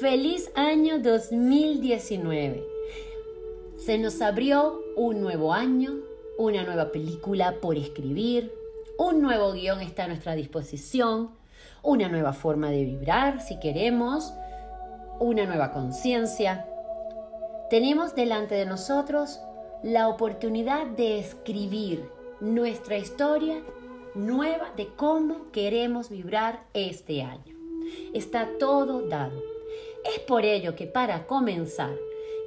Feliz año 2019. Se nos abrió un nuevo año, una nueva película por escribir, un nuevo guion está a nuestra disposición, una nueva forma de vibrar si queremos, una nueva conciencia. Tenemos delante de nosotros la oportunidad de escribir nuestra historia nueva de cómo queremos vibrar este año. Está todo dado. Es por ello que para comenzar,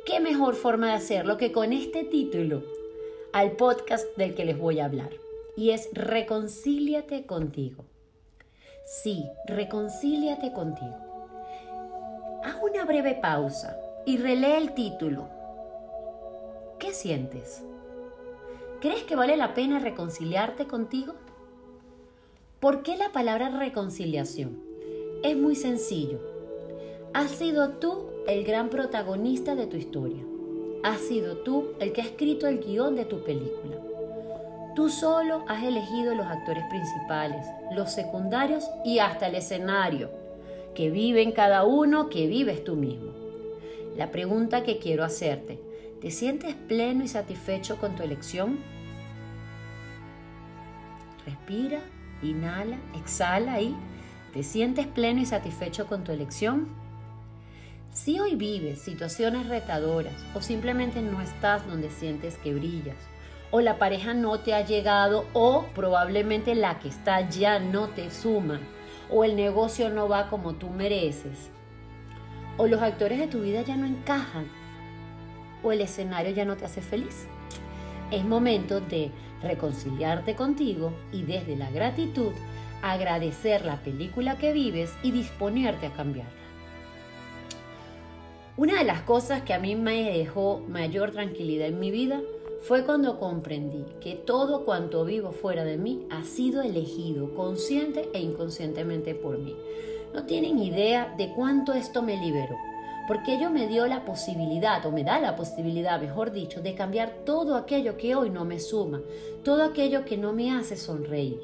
¿qué mejor forma de hacerlo que con este título al podcast del que les voy a hablar? Y es Reconcíliate contigo. Sí, reconcíliate contigo. Haz una breve pausa y relee el título. ¿Qué sientes? ¿Crees que vale la pena reconciliarte contigo? ¿Por qué la palabra reconciliación? Es muy sencillo. Has sido tú el gran protagonista de tu historia. Has sido tú el que ha escrito el guion de tu película. Tú solo has elegido los actores principales, los secundarios y hasta el escenario, que viven cada uno, que vives tú mismo. La pregunta que quiero hacerte, ¿te sientes pleno y satisfecho con tu elección? Respira, inhala, exhala y ¿te sientes pleno y satisfecho con tu elección? Si hoy vives situaciones retadoras o simplemente no estás donde sientes que brillas, o la pareja no te ha llegado o probablemente la que está ya no te suma, o el negocio no va como tú mereces, o los actores de tu vida ya no encajan, o el escenario ya no te hace feliz. Es momento de reconciliarte contigo y desde la gratitud agradecer la película que vives y disponerte a cambiarla. Una de las cosas que a mí me dejó mayor tranquilidad en mi vida fue cuando comprendí que todo cuanto vivo fuera de mí ha sido elegido consciente e inconscientemente por mí. No tienen idea de cuánto esto me liberó, porque ello me dio la posibilidad, o me da la posibilidad, mejor dicho, de cambiar todo aquello que hoy no me suma, todo aquello que no me hace sonreír.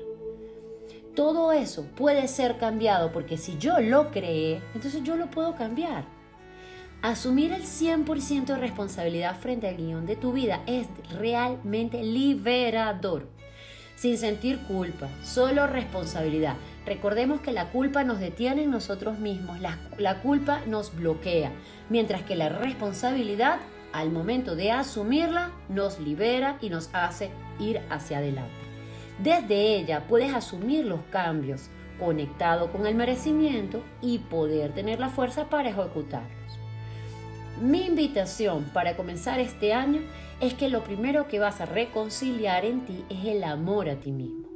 Todo eso puede ser cambiado porque si yo lo creé, entonces yo lo puedo cambiar. Asumir el 100% de responsabilidad frente al guion de tu vida es realmente liberador. Sin sentir culpa, solo responsabilidad. Recordemos que la culpa nos detiene en nosotros mismos, la, la culpa nos bloquea, mientras que la responsabilidad, al momento de asumirla, nos libera y nos hace ir hacia adelante. Desde ella puedes asumir los cambios, conectado con el merecimiento y poder tener la fuerza para ejecutar. Mi invitación para comenzar este año es que lo primero que vas a reconciliar en ti es el amor a ti mismo,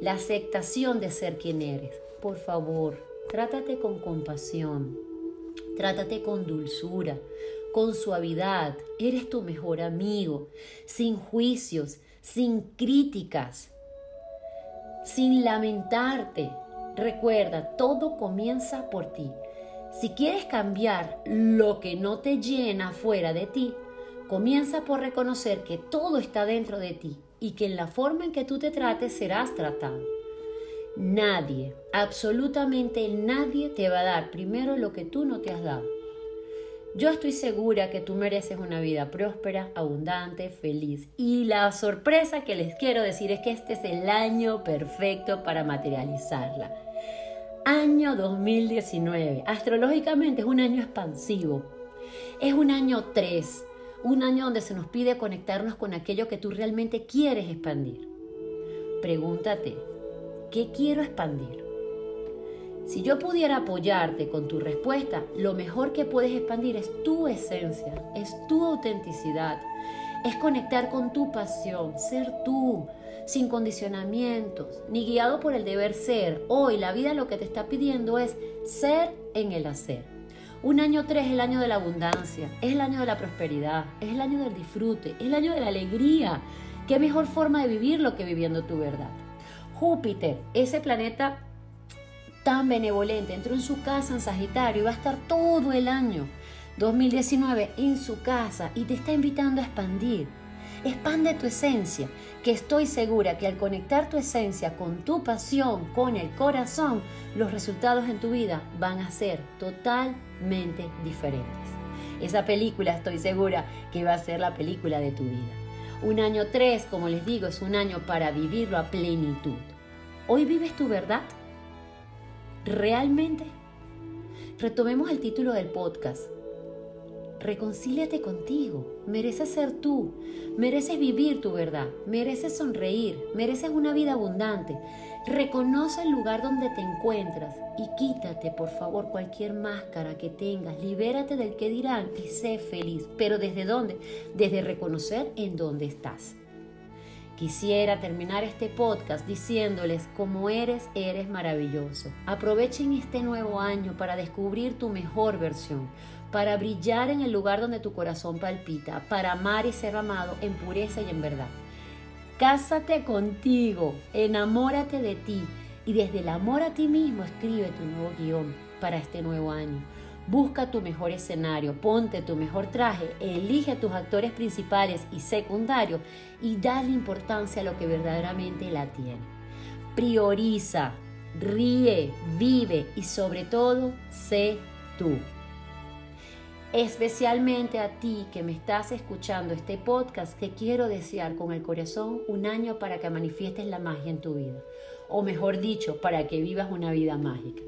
la aceptación de ser quien eres. Por favor, trátate con compasión, trátate con dulzura, con suavidad. Eres tu mejor amigo, sin juicios, sin críticas, sin lamentarte. Recuerda, todo comienza por ti. Si quieres cambiar lo que no te llena fuera de ti, comienza por reconocer que todo está dentro de ti y que en la forma en que tú te trates serás tratado. Nadie, absolutamente nadie te va a dar primero lo que tú no te has dado. Yo estoy segura que tú mereces una vida próspera, abundante, feliz. Y la sorpresa que les quiero decir es que este es el año perfecto para materializarla año 2019. Astrológicamente es un año expansivo. Es un año 3, un año donde se nos pide conectarnos con aquello que tú realmente quieres expandir. Pregúntate, ¿qué quiero expandir? Si yo pudiera apoyarte con tu respuesta, lo mejor que puedes expandir es tu esencia, es tu autenticidad, es conectar con tu pasión, ser tú, sin condicionamientos, ni guiado por el deber ser. Hoy la vida lo que te está pidiendo es ser en el hacer. Un año 3 es el año de la abundancia, es el año de la prosperidad, es el año del disfrute, es el año de la alegría. ¿Qué mejor forma de vivirlo que viviendo tu verdad? Júpiter, ese planeta tan benevolente, entró en su casa en Sagitario y va a estar todo el año 2019 en su casa y te está invitando a expandir Expande tu esencia, que estoy segura que al conectar tu esencia con tu pasión, con el corazón, los resultados en tu vida van a ser totalmente diferentes. Esa película estoy segura que va a ser la película de tu vida. Un año 3, como les digo, es un año para vivirlo a plenitud. ¿Hoy vives tu verdad? ¿Realmente? Retomemos el título del podcast. Reconcíliate contigo. Mereces ser tú. Mereces vivir tu verdad. Mereces sonreír. Mereces una vida abundante. Reconoce el lugar donde te encuentras y quítate, por favor, cualquier máscara que tengas. Libérate del que dirán y sé feliz. ¿Pero desde dónde? Desde reconocer en dónde estás. Quisiera terminar este podcast diciéndoles, como eres, eres maravilloso. Aprovechen este nuevo año para descubrir tu mejor versión, para brillar en el lugar donde tu corazón palpita, para amar y ser amado en pureza y en verdad. Cásate contigo, enamórate de ti y desde el amor a ti mismo escribe tu nuevo guion para este nuevo año. Busca tu mejor escenario, ponte tu mejor traje, elige tus actores principales y secundarios y dale importancia a lo que verdaderamente la tiene. Prioriza, ríe, vive y sobre todo, sé tú. Especialmente a ti que me estás escuchando este podcast, que quiero desear con el corazón un año para que manifiestes la magia en tu vida. O mejor dicho, para que vivas una vida mágica.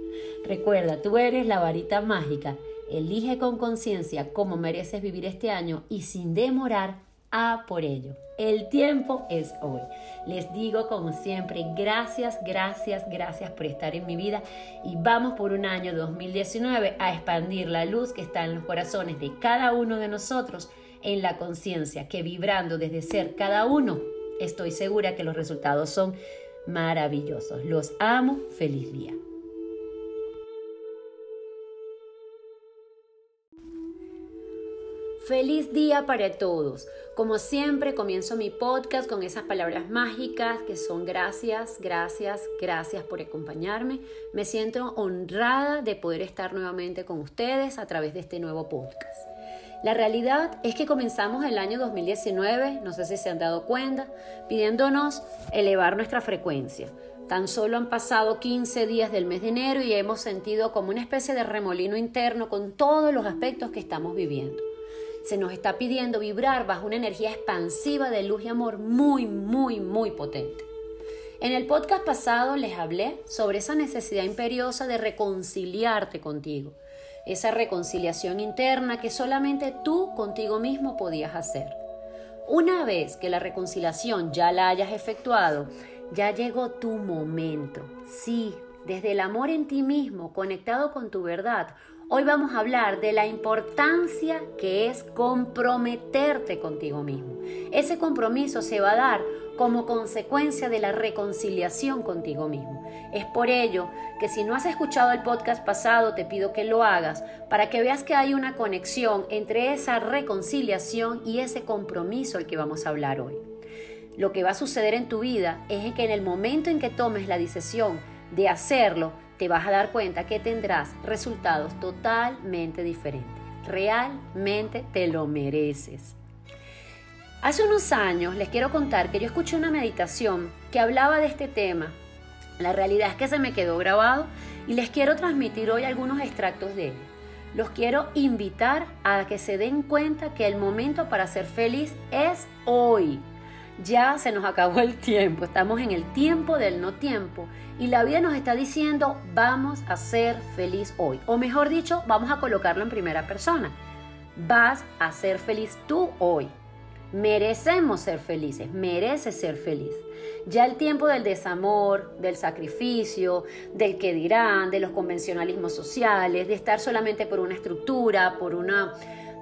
Recuerda, tú eres la varita mágica. Elige con conciencia cómo mereces vivir este año y sin demorar, a por ello. El tiempo es hoy. Les digo como siempre, gracias, gracias, gracias por estar en mi vida y vamos por un año 2019 a expandir la luz que está en los corazones de cada uno de nosotros en la conciencia, que vibrando desde ser cada uno, estoy segura que los resultados son maravillosos. Los amo, feliz día. Feliz día para todos. Como siempre, comienzo mi podcast con esas palabras mágicas que son gracias, gracias, gracias por acompañarme. Me siento honrada de poder estar nuevamente con ustedes a través de este nuevo podcast. La realidad es que comenzamos el año 2019, no sé si se han dado cuenta, pidiéndonos elevar nuestra frecuencia. Tan solo han pasado 15 días del mes de enero y hemos sentido como una especie de remolino interno con todos los aspectos que estamos viviendo se nos está pidiendo vibrar bajo una energía expansiva de luz y amor muy, muy, muy potente. En el podcast pasado les hablé sobre esa necesidad imperiosa de reconciliarte contigo, esa reconciliación interna que solamente tú contigo mismo podías hacer. Una vez que la reconciliación ya la hayas efectuado, ya llegó tu momento. Sí, desde el amor en ti mismo, conectado con tu verdad, Hoy vamos a hablar de la importancia que es comprometerte contigo mismo. Ese compromiso se va a dar como consecuencia de la reconciliación contigo mismo. Es por ello que si no has escuchado el podcast pasado, te pido que lo hagas para que veas que hay una conexión entre esa reconciliación y ese compromiso al que vamos a hablar hoy. Lo que va a suceder en tu vida es que en el momento en que tomes la decisión de hacerlo, te vas a dar cuenta que tendrás resultados totalmente diferentes. Realmente te lo mereces. Hace unos años les quiero contar que yo escuché una meditación que hablaba de este tema. La realidad es que se me quedó grabado y les quiero transmitir hoy algunos extractos de él. Los quiero invitar a que se den cuenta que el momento para ser feliz es hoy ya se nos acabó el tiempo, estamos en el tiempo del no tiempo y la vida nos está diciendo vamos a ser feliz hoy, o mejor dicho, vamos a colocarlo en primera persona. Vas a ser feliz tú hoy. Merecemos ser felices, mereces ser feliz. Ya el tiempo del desamor, del sacrificio, del que dirán, de los convencionalismos sociales, de estar solamente por una estructura, por una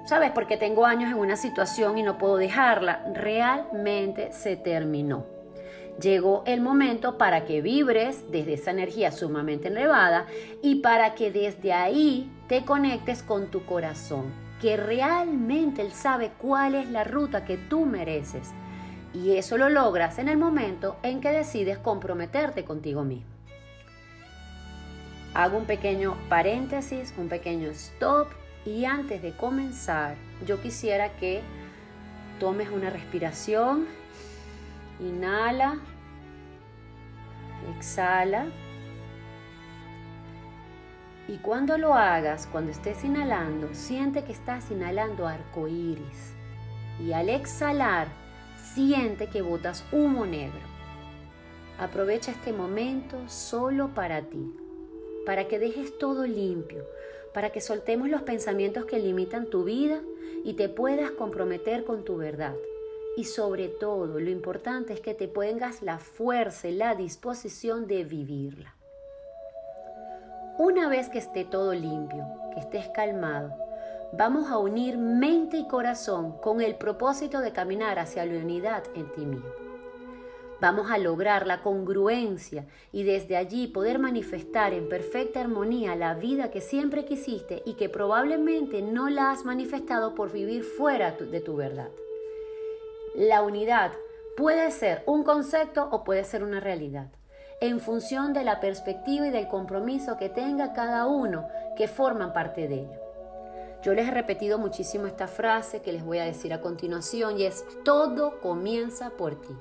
¿sabes? Porque tengo años en una situación y no puedo dejarla. Realmente se terminó. Llegó el momento para que vibres desde esa energía sumamente elevada y para que desde ahí te conectes con tu corazón, que realmente él sabe cuál es la ruta que tú mereces. Y eso lo logras en el momento en que decides comprometerte contigo mismo. Hago un pequeño paréntesis, un pequeño stop y antes de comenzar, yo quisiera que tomes una respiración. Inhala. Exhala. Y cuando lo hagas, cuando estés inhalando, siente que estás inhalando arco iris. Y al exhalar, siente que botas humo negro. Aprovecha este momento solo para ti, para que dejes todo limpio, para que soltemos los pensamientos que limitan tu vida y te puedas comprometer con tu verdad. Y sobre todo, lo importante es que te pongas la fuerza y la disposición de vivirla. Una vez que esté todo limpio, que estés calmado, vamos a unir mente y corazón con el propósito de caminar hacia la unidad en ti mismo. Vamos a lograr la congruencia y desde allí poder manifestar en perfecta armonía la vida que siempre quisiste y que probablemente no la has manifestado por vivir fuera de tu verdad. La unidad puede ser un concepto o puede ser una realidad en función de la perspectiva y del compromiso que tenga cada uno que forman parte de ella. Yo les he repetido muchísimo esta frase que les voy a decir a continuación y es, todo comienza por ti.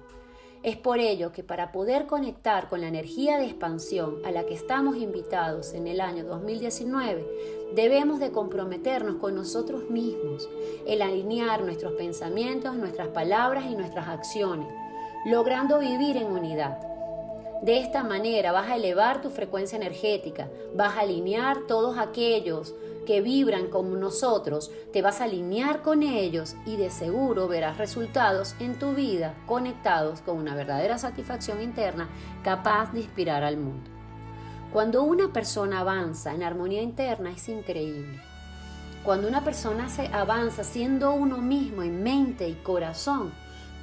Es por ello que para poder conectar con la energía de expansión a la que estamos invitados en el año 2019, debemos de comprometernos con nosotros mismos, el alinear nuestros pensamientos, nuestras palabras y nuestras acciones, logrando vivir en unidad. De esta manera vas a elevar tu frecuencia energética, vas a alinear todos aquellos que vibran como nosotros, te vas a alinear con ellos y de seguro verás resultados en tu vida conectados con una verdadera satisfacción interna capaz de inspirar al mundo. Cuando una persona avanza en armonía interna es increíble. Cuando una persona se avanza siendo uno mismo en mente y corazón,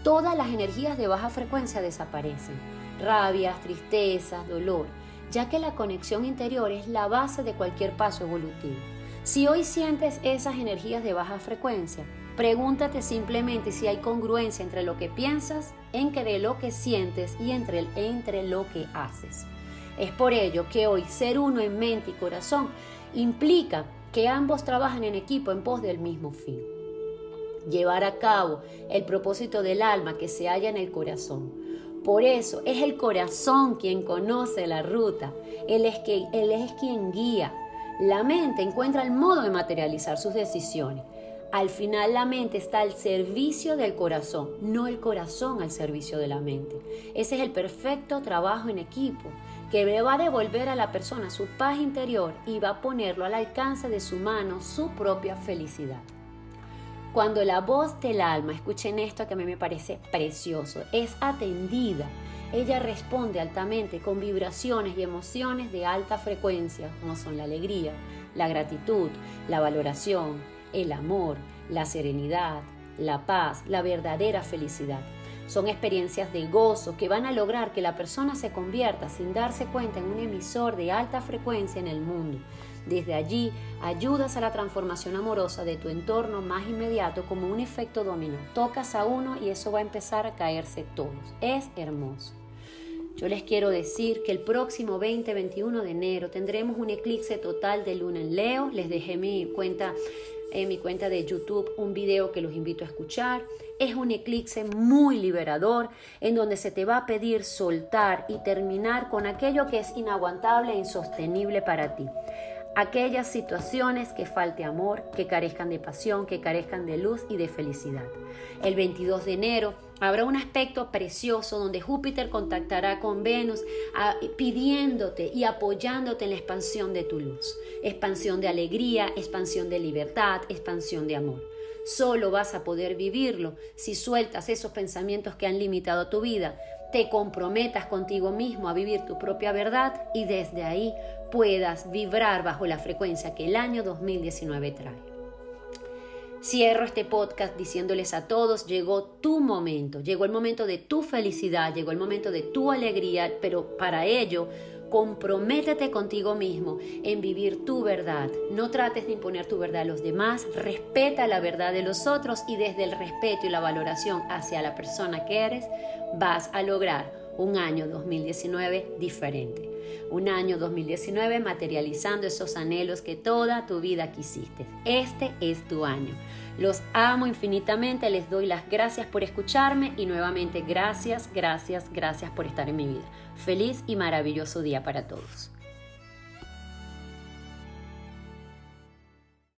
todas las energías de baja frecuencia desaparecen rabias, tristezas, dolor, ya que la conexión interior es la base de cualquier paso evolutivo. Si hoy sientes esas energías de baja frecuencia, pregúntate simplemente si hay congruencia entre lo que piensas, entre lo que sientes y entre, entre lo que haces. Es por ello que hoy ser uno en mente y corazón implica que ambos trabajan en equipo en pos del mismo fin. Llevar a cabo el propósito del alma que se halla en el corazón por eso es el corazón quien conoce la ruta, él es, él es quien guía. La mente encuentra el modo de materializar sus decisiones. Al final la mente está al servicio del corazón, no el corazón al servicio de la mente. Ese es el perfecto trabajo en equipo que va a devolver a la persona su paz interior y va a ponerlo al alcance de su mano su propia felicidad. Cuando la voz del alma, escuchen esto que a mí me parece precioso, es atendida, ella responde altamente con vibraciones y emociones de alta frecuencia, como son la alegría, la gratitud, la valoración, el amor, la serenidad, la paz, la verdadera felicidad. Son experiencias de gozo que van a lograr que la persona se convierta sin darse cuenta en un emisor de alta frecuencia en el mundo, desde allí ayudas a la transformación amorosa de tu entorno más inmediato como un efecto dominó. Tocas a uno y eso va a empezar a caerse todos. Es hermoso. Yo les quiero decir que el próximo 20-21 de enero tendremos un eclipse total de luna en Leo. Les dejé mi cuenta en mi cuenta de YouTube un video que los invito a escuchar. Es un eclipse muy liberador en donde se te va a pedir soltar y terminar con aquello que es inaguantable e insostenible para ti aquellas situaciones que falte amor, que carezcan de pasión, que carezcan de luz y de felicidad. El 22 de enero habrá un aspecto precioso donde Júpiter contactará con Venus pidiéndote y apoyándote en la expansión de tu luz, expansión de alegría, expansión de libertad, expansión de amor. Solo vas a poder vivirlo si sueltas esos pensamientos que han limitado tu vida, te comprometas contigo mismo a vivir tu propia verdad y desde ahí puedas vibrar bajo la frecuencia que el año 2019 trae. Cierro este podcast diciéndoles a todos, llegó tu momento, llegó el momento de tu felicidad, llegó el momento de tu alegría, pero para ello comprométete contigo mismo en vivir tu verdad. No trates de imponer tu verdad a los demás, respeta la verdad de los otros y desde el respeto y la valoración hacia la persona que eres, vas a lograr un año 2019 diferente. Un año 2019 materializando esos anhelos que toda tu vida quisiste. Este es tu año. Los amo infinitamente, les doy las gracias por escucharme y nuevamente gracias, gracias, gracias por estar en mi vida. Feliz y maravilloso día para todos.